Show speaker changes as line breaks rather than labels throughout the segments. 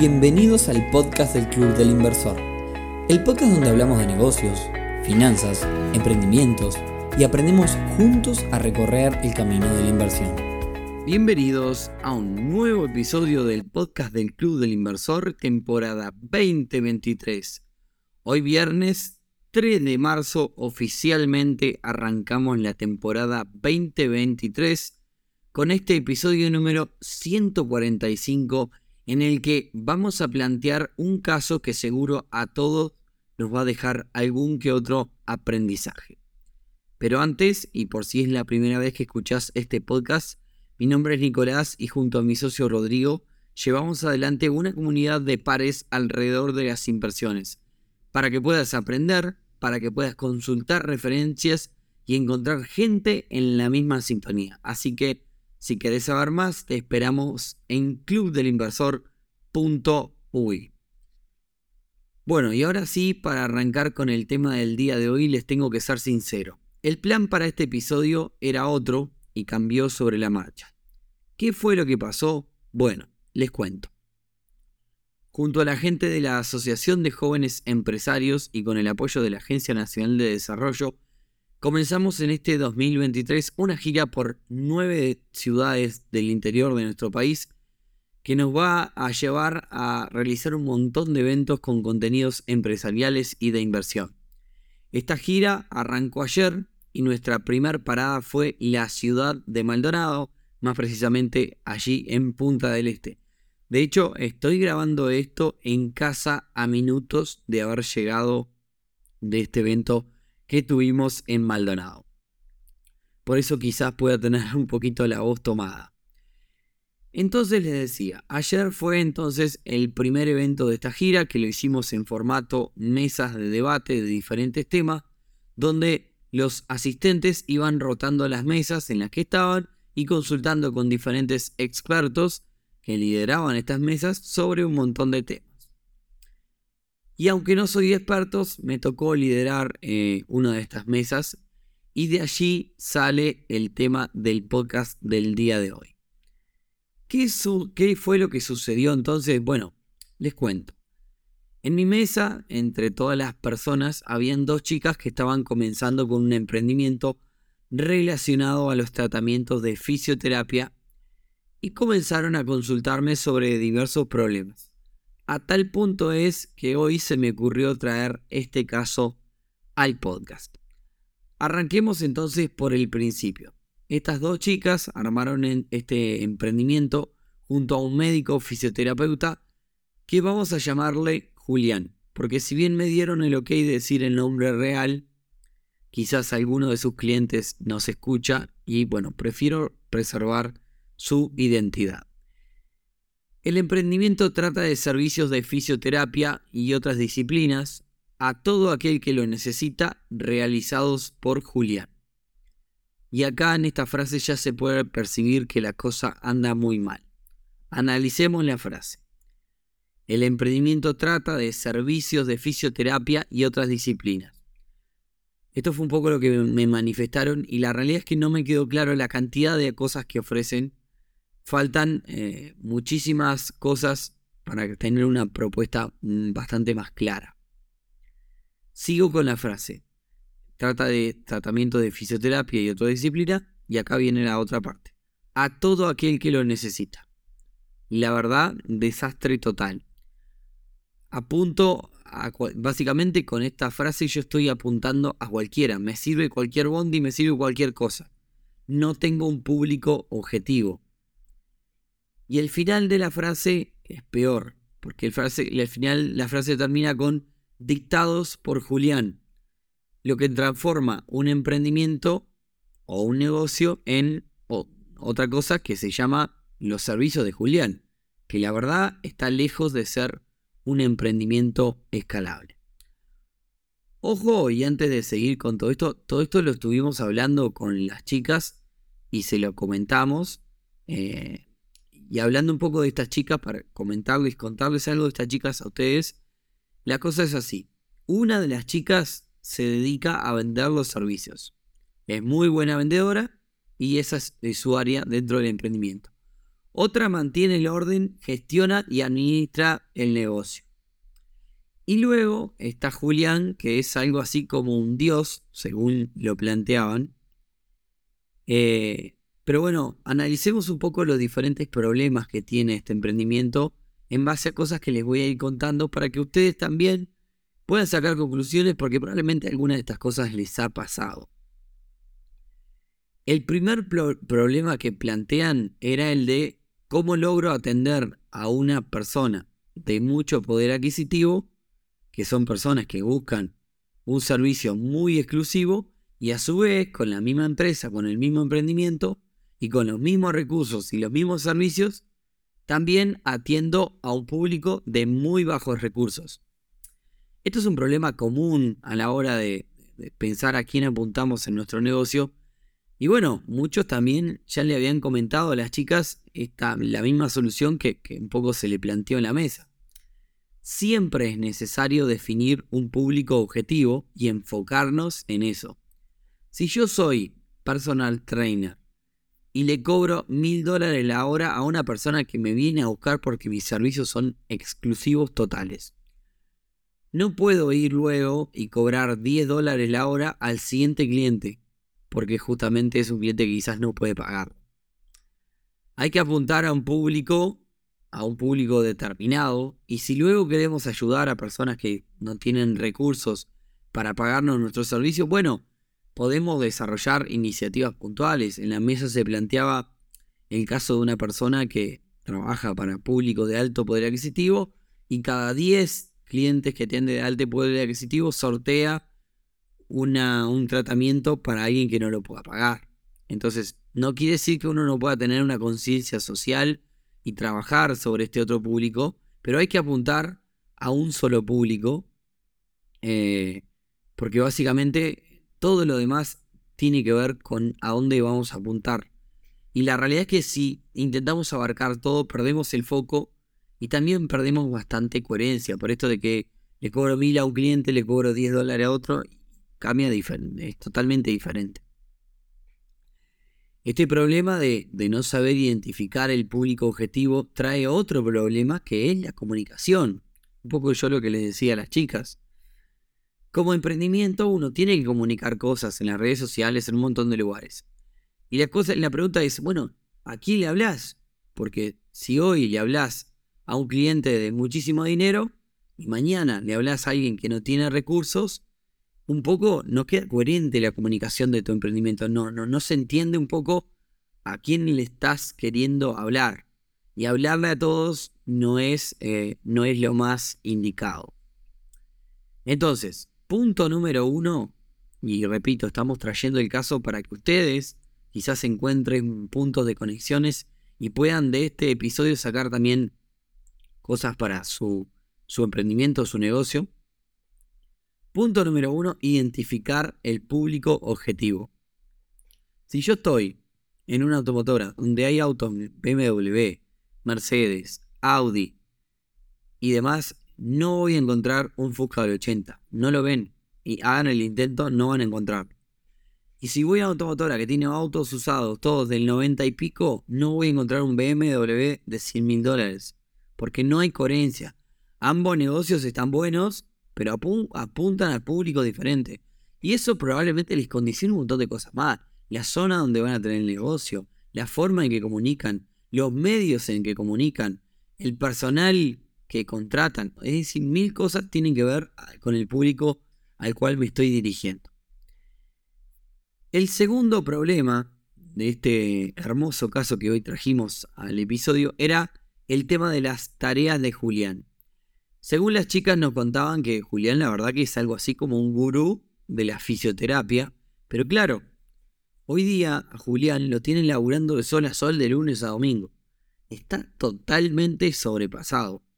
Bienvenidos al podcast del Club del Inversor, el podcast donde hablamos de negocios, finanzas, emprendimientos y aprendemos juntos a recorrer el camino de la inversión.
Bienvenidos a un nuevo episodio del podcast del Club del Inversor, temporada 2023. Hoy viernes 3 de marzo oficialmente arrancamos la temporada 2023 con este episodio número 145 en el que vamos a plantear un caso que seguro a todos nos va a dejar algún que otro aprendizaje. Pero antes, y por si es la primera vez que escuchás este podcast, mi nombre es Nicolás y junto a mi socio Rodrigo llevamos adelante una comunidad de pares alrededor de las inversiones, para que puedas aprender, para que puedas consultar referencias y encontrar gente en la misma sintonía. Así que si querés saber más, te esperamos en clubdelinversor.uy. Bueno, y ahora sí, para arrancar con el tema del día de hoy, les tengo que ser sincero. El plan para este episodio era otro y cambió sobre la marcha. ¿Qué fue lo que pasó? Bueno, les cuento. Junto a la gente de la Asociación de Jóvenes Empresarios y con el apoyo de la Agencia Nacional de Desarrollo, Comenzamos en este 2023 una gira por nueve ciudades del interior de nuestro país que nos va a llevar a realizar un montón de eventos con contenidos empresariales y de inversión. Esta gira arrancó ayer y nuestra primera parada fue la ciudad de Maldonado, más precisamente allí en Punta del Este. De hecho, estoy grabando esto en casa a minutos de haber llegado de este evento que tuvimos en Maldonado. Por eso quizás pueda tener un poquito la voz tomada. Entonces les decía, ayer fue entonces el primer evento de esta gira que lo hicimos en formato mesas de debate de diferentes temas, donde los asistentes iban rotando las mesas en las que estaban y consultando con diferentes expertos que lideraban estas mesas sobre un montón de temas. Y aunque no soy experto, me tocó liderar eh, una de estas mesas y de allí sale el tema del podcast del día de hoy. ¿Qué, ¿Qué, fue lo que sucedió entonces? Bueno, les cuento. En mi mesa, entre todas las personas, habían dos chicas que estaban comenzando con un emprendimiento relacionado a los tratamientos de fisioterapia y comenzaron a consultarme sobre diversos problemas. A tal punto es que hoy se me ocurrió traer este caso al podcast. Arranquemos entonces por el principio. Estas dos chicas armaron este emprendimiento junto a un médico fisioterapeuta que vamos a llamarle Julián, porque si bien me dieron el ok de decir el nombre real, quizás alguno de sus clientes nos escucha y bueno, prefiero preservar su identidad. El emprendimiento trata de servicios de fisioterapia y otras disciplinas a todo aquel que lo necesita realizados por Julián. Y acá en esta frase ya se puede percibir que la cosa anda muy mal. Analicemos la frase. El emprendimiento trata de servicios de fisioterapia y otras disciplinas. Esto fue un poco lo que me manifestaron y la realidad es que no me quedó claro la cantidad de cosas que ofrecen faltan eh, muchísimas cosas para tener una propuesta mm, bastante más clara. Sigo con la frase. Trata de tratamiento de fisioterapia y otra disciplina y acá viene la otra parte. A todo aquel que lo necesita. La verdad, desastre total. Apunto básicamente con esta frase yo estoy apuntando a cualquiera. Me sirve cualquier bondi, me sirve cualquier cosa. No tengo un público objetivo. Y el final de la frase es peor, porque el, frase, final la frase termina con dictados por Julián, lo que transforma un emprendimiento o un negocio en otra cosa que se llama los servicios de Julián, que la verdad está lejos de ser un emprendimiento escalable. Ojo, y antes de seguir con todo esto, todo esto lo estuvimos hablando con las chicas y se lo comentamos. Eh, y hablando un poco de estas chicas, para comentarles, contarles algo de estas chicas a ustedes, la cosa es así. Una de las chicas se dedica a vender los servicios. Es muy buena vendedora y esa es su área dentro del emprendimiento. Otra mantiene el orden, gestiona y administra el negocio. Y luego está Julián, que es algo así como un dios, según lo planteaban. Eh, pero bueno, analicemos un poco los diferentes problemas que tiene este emprendimiento en base a cosas que les voy a ir contando para que ustedes también puedan sacar conclusiones porque probablemente alguna de estas cosas les ha pasado. El primer problema que plantean era el de cómo logro atender a una persona de mucho poder adquisitivo que son personas que buscan un servicio muy exclusivo y a su vez con la misma empresa, con el mismo emprendimiento y con los mismos recursos y los mismos servicios, también atiendo a un público de muy bajos recursos. Esto es un problema común a la hora de, pensar a quién apuntamos en nuestro negocio. Y bueno, muchos también ya le habían comentado a las chicas esta, la misma solución que, que un poco se le planteó en la mesa siempre es necesario definir un público objetivo y enfocarnos en eso. Si yo soy personal trainer y le cobro mil dólares la hora a una persona que me viene a buscar porque mis servicios son exclusivos totales, no puedo ir luego y cobrar 10 dólares la hora al siguiente cliente, porque justamente es un cliente que quizás no puede pagar. Hay que apuntar a un público a un público determinado y si luego queremos ayudar a personas que no tienen recursos para pagarnos nuestros servicios, bueno, podemos desarrollar iniciativas puntuales. En la mesa se planteaba el caso de una persona que trabaja para público de alto poder adquisitivo y cada 10 clientes que tienen de alto poder adquisitivo sortea una, un tratamiento para alguien que no lo pueda pagar. Entonces, no quiere decir que uno no pueda tener una conciencia social y trabajar sobre este otro público, pero hay que apuntar a un solo público, eh, porque básicamente todo lo demás tiene que ver con a dónde vamos a apuntar. Y la realidad es que si intentamos abarcar todo, perdemos el foco y también perdemos bastante coherencia. Por esto de que le cobro mil a un cliente, le cobro 10 dólares a otro, cambia diferente, es totalmente diferente. Este problema de, no saber identificar el público objetivo trae otro problema que es la comunicación. Un poco yo lo que les decía a las chicas. Como emprendimiento uno tiene que comunicar cosas en las redes sociales, en un montón de lugares. Y la, cosa, la pregunta es, bueno, ¿a quién le hablas? Porque si hoy le hablas a un cliente de muchísimo dinero y mañana le hablas a alguien que no tiene recursos, un poco no queda coherente la comunicación de tu emprendimiento. No, no, no se entiende un poco a quién le estás queriendo hablar. Y hablarle a todos no es, eh, no es lo más indicado. Entonces, punto número uno, y repito, estamos trayendo el caso para que ustedes quizás encuentren puntos de conexiones y puedan de este episodio sacar también cosas para su, su emprendimiento, su negocio. Punto número uno, identificar el público objetivo. Si yo estoy en una automotora donde hay autos BMW, Mercedes, Audi y demás, no voy a encontrar un Fusca del 80. No lo ven. Y hagan el intento, no van a encontrar. Y si voy a una automotora que tiene autos usados, todos del 90 y pico, no voy a encontrar un BMW de 100 mil dólares. Porque no hay coherencia. Ambos negocios están buenos, pero apuntan al público diferente. Y eso probablemente les condiciona un montón de cosas más. La zona donde van a tener el negocio, la forma en que comunican, los medios en que comunican, el personal que contratan. Es decir, mil cosas tienen que ver con el público al cual me estoy dirigiendo. El segundo problema de este hermoso caso que hoy trajimos al episodio era el tema de las tareas de Julián. Según las chicas nos contaban que Julián la verdad que es algo así como un gurú de la fisioterapia, pero claro, hoy día a Julián lo tienen laburando de sol a sol de lunes a domingo. Está totalmente sobrepasado.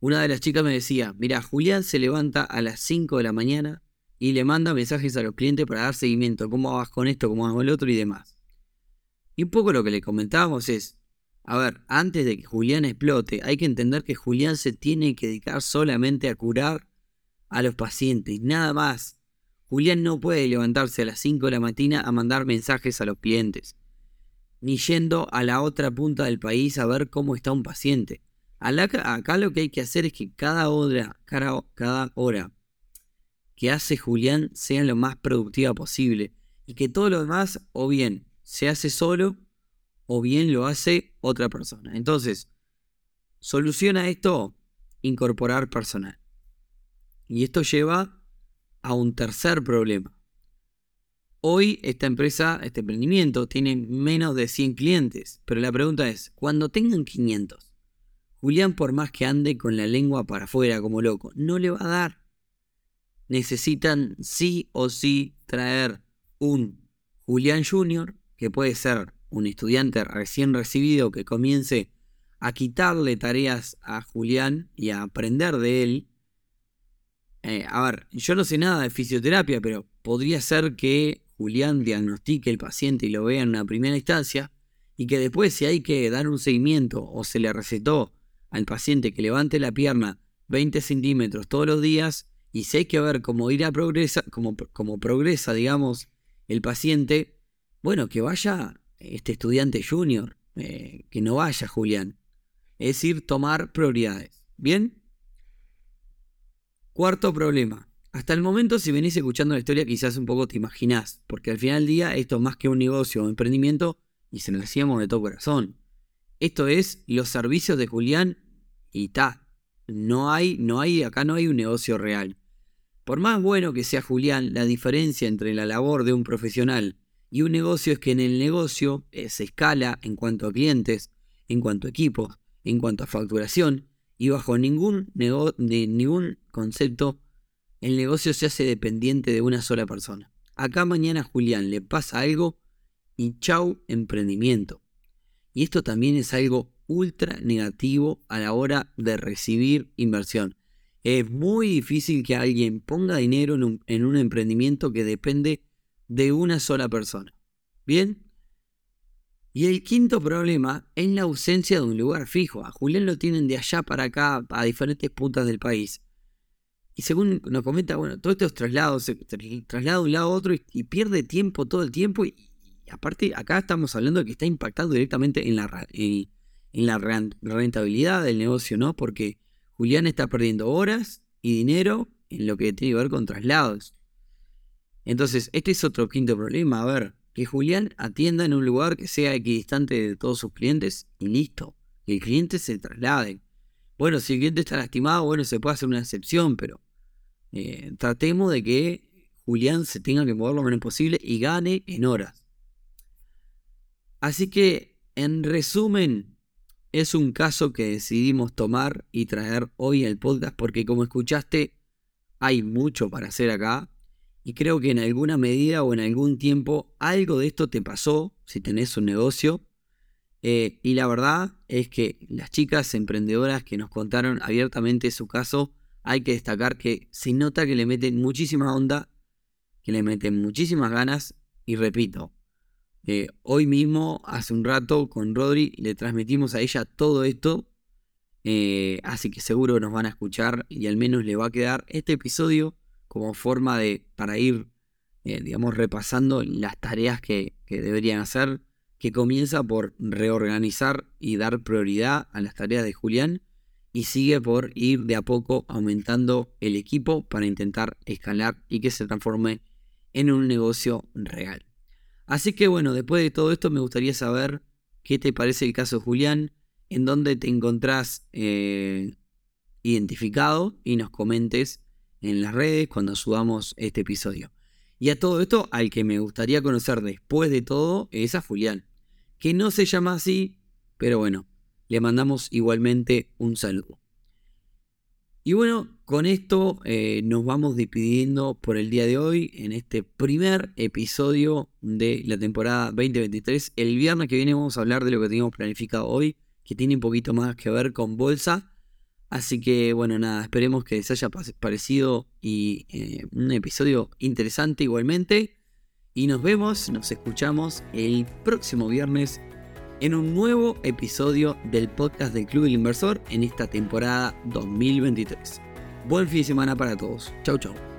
Una de las chicas me decía, mira, Julián se levanta a las 5 de la mañana y le manda mensajes a los clientes para dar seguimiento, cómo vas con esto, cómo vas con el otro y demás. Y un poco lo que le comentábamos es, a ver, antes de que Julián explote, hay que entender que Julián se tiene que dedicar solamente a curar a los pacientes, nada más. Julián no puede levantarse a las 5 de la mañana a mandar mensajes a los clientes. ni yendo a la otra punta del país a ver cómo está un paciente. Acá lo que hay que hacer es que cada hora, cada hora que hace Julián sea lo más productiva posible y que todo lo demás o bien se hace solo o bien lo hace otra persona. Entonces, soluciona esto incorporar personal. Y esto lleva a un tercer problema. Hoy esta empresa, este emprendimiento, tiene menos de 100 clientes, pero la pregunta es, cuando tengan 500, Julián por más que ande con la lengua para afuera como loco, no le va a dar. Necesitan sí o sí traer un Julián Junior, que puede ser un estudiante recién recibido que comience a quitarle tareas a Julián y a aprender de él. Eh, a ver, yo no sé nada de fisioterapia, pero podría ser que Julián diagnostique el paciente y lo vea en una primera instancia, y que después si hay que dar un seguimiento o se le recetó al paciente que levante la pierna 20 centímetros todos los días, y si hay que ver cómo irá progresa, cómo, progresa, digamos, el paciente, bueno, que vaya este estudiante junior, eh, que no vaya Julián. Es decir, tomar prioridades. ¿Bien? Cuarto problema. Hasta el momento, si venís escuchando la historia, quizás un poco te imaginás, porque al final del día esto es más que un negocio o emprendimiento y se lo decíamos de todo corazón. Esto es los servicios de Julián y ta. No hay, no hay, acá no hay un negocio real. Por más bueno que sea Julián, la diferencia entre la labor de un profesional y un negocio es que en el negocio eh, se escala en cuanto a clientes, en cuanto a equipos, en cuanto a facturación y bajo ningún, de ningún concepto el negocio se hace dependiente de una sola persona. Acá mañana Julián le pasa algo y chau emprendimiento. Y esto también es algo ultra negativo a la hora de recibir inversión. Es muy difícil que alguien ponga dinero en un, en un emprendimiento que depende de una sola persona. ¿Bien? Y el quinto problema es la ausencia de un lugar fijo. A Julián lo tienen de allá para acá, a diferentes puntas del país. Y según nos comenta, bueno, todos estos traslados, se traslada de un lado a otro y, pierde tiempo todo el tiempo. Y, aparte, acá estamos hablando de que está impactando directamente en la, en, la rentabilidad del negocio, ¿no? Porque Julián está perdiendo horas y dinero en lo que tiene que ver con traslados. Entonces, este es otro quinto problema. A ver, que Julián atienda en un lugar que sea equidistante de todos sus clientes y listo. Que el cliente se traslade. Bueno, si el cliente está lastimado, bueno, se puede hacer una excepción, pero eh, tratemos de que Julián se tenga que mover lo menos posible y gane en horas. Así que, en resumen, es un caso que decidimos tomar y traer hoy al podcast porque como escuchaste, hay mucho para hacer acá y creo que en alguna medida o en algún tiempo algo de esto te pasó si tenés un negocio. Eh, y la verdad es que las chicas emprendedoras que nos contaron abiertamente su caso hay que destacar que se nota que le meten muchísima onda, que le meten muchísimas ganas y repito, eh, hoy mismo, hace un rato, con Rodri le transmitimos a ella todo esto, eh, así que seguro nos van a escuchar y al menos le va a quedar este episodio como forma de, para ir, eh, digamos, repasando las tareas que, que deberían hacer, que comienza por reorganizar y dar prioridad a las tareas de Julián y sigue por ir de a poco aumentando el equipo para intentar escalar y que se transforme en un negocio real. Así que bueno, después de todo esto me gustaría saber qué te parece el caso Julián, en dónde te encontrás eh, identificado y nos comentes en las redes cuando subamos este episodio. Y a todo esto, al que me gustaría conocer después de todo es a Julián, que no se llama así, pero bueno, le mandamos igualmente un saludo. Y bueno, con esto eh, nos vamos despidiendo por el día de hoy en este primer episodio de la temporada 2023. El viernes que viene vamos a hablar de lo que teníamos planificado hoy, que tiene un poquito más que ver con bolsa. Así que bueno, nada, esperemos que les haya parecido y eh, un episodio interesante igualmente. Y nos vemos, nos escuchamos el próximo viernes en un nuevo episodio del podcast del Club del Inversor en esta temporada 2023. Buen fin de semana para todos. Chau chau.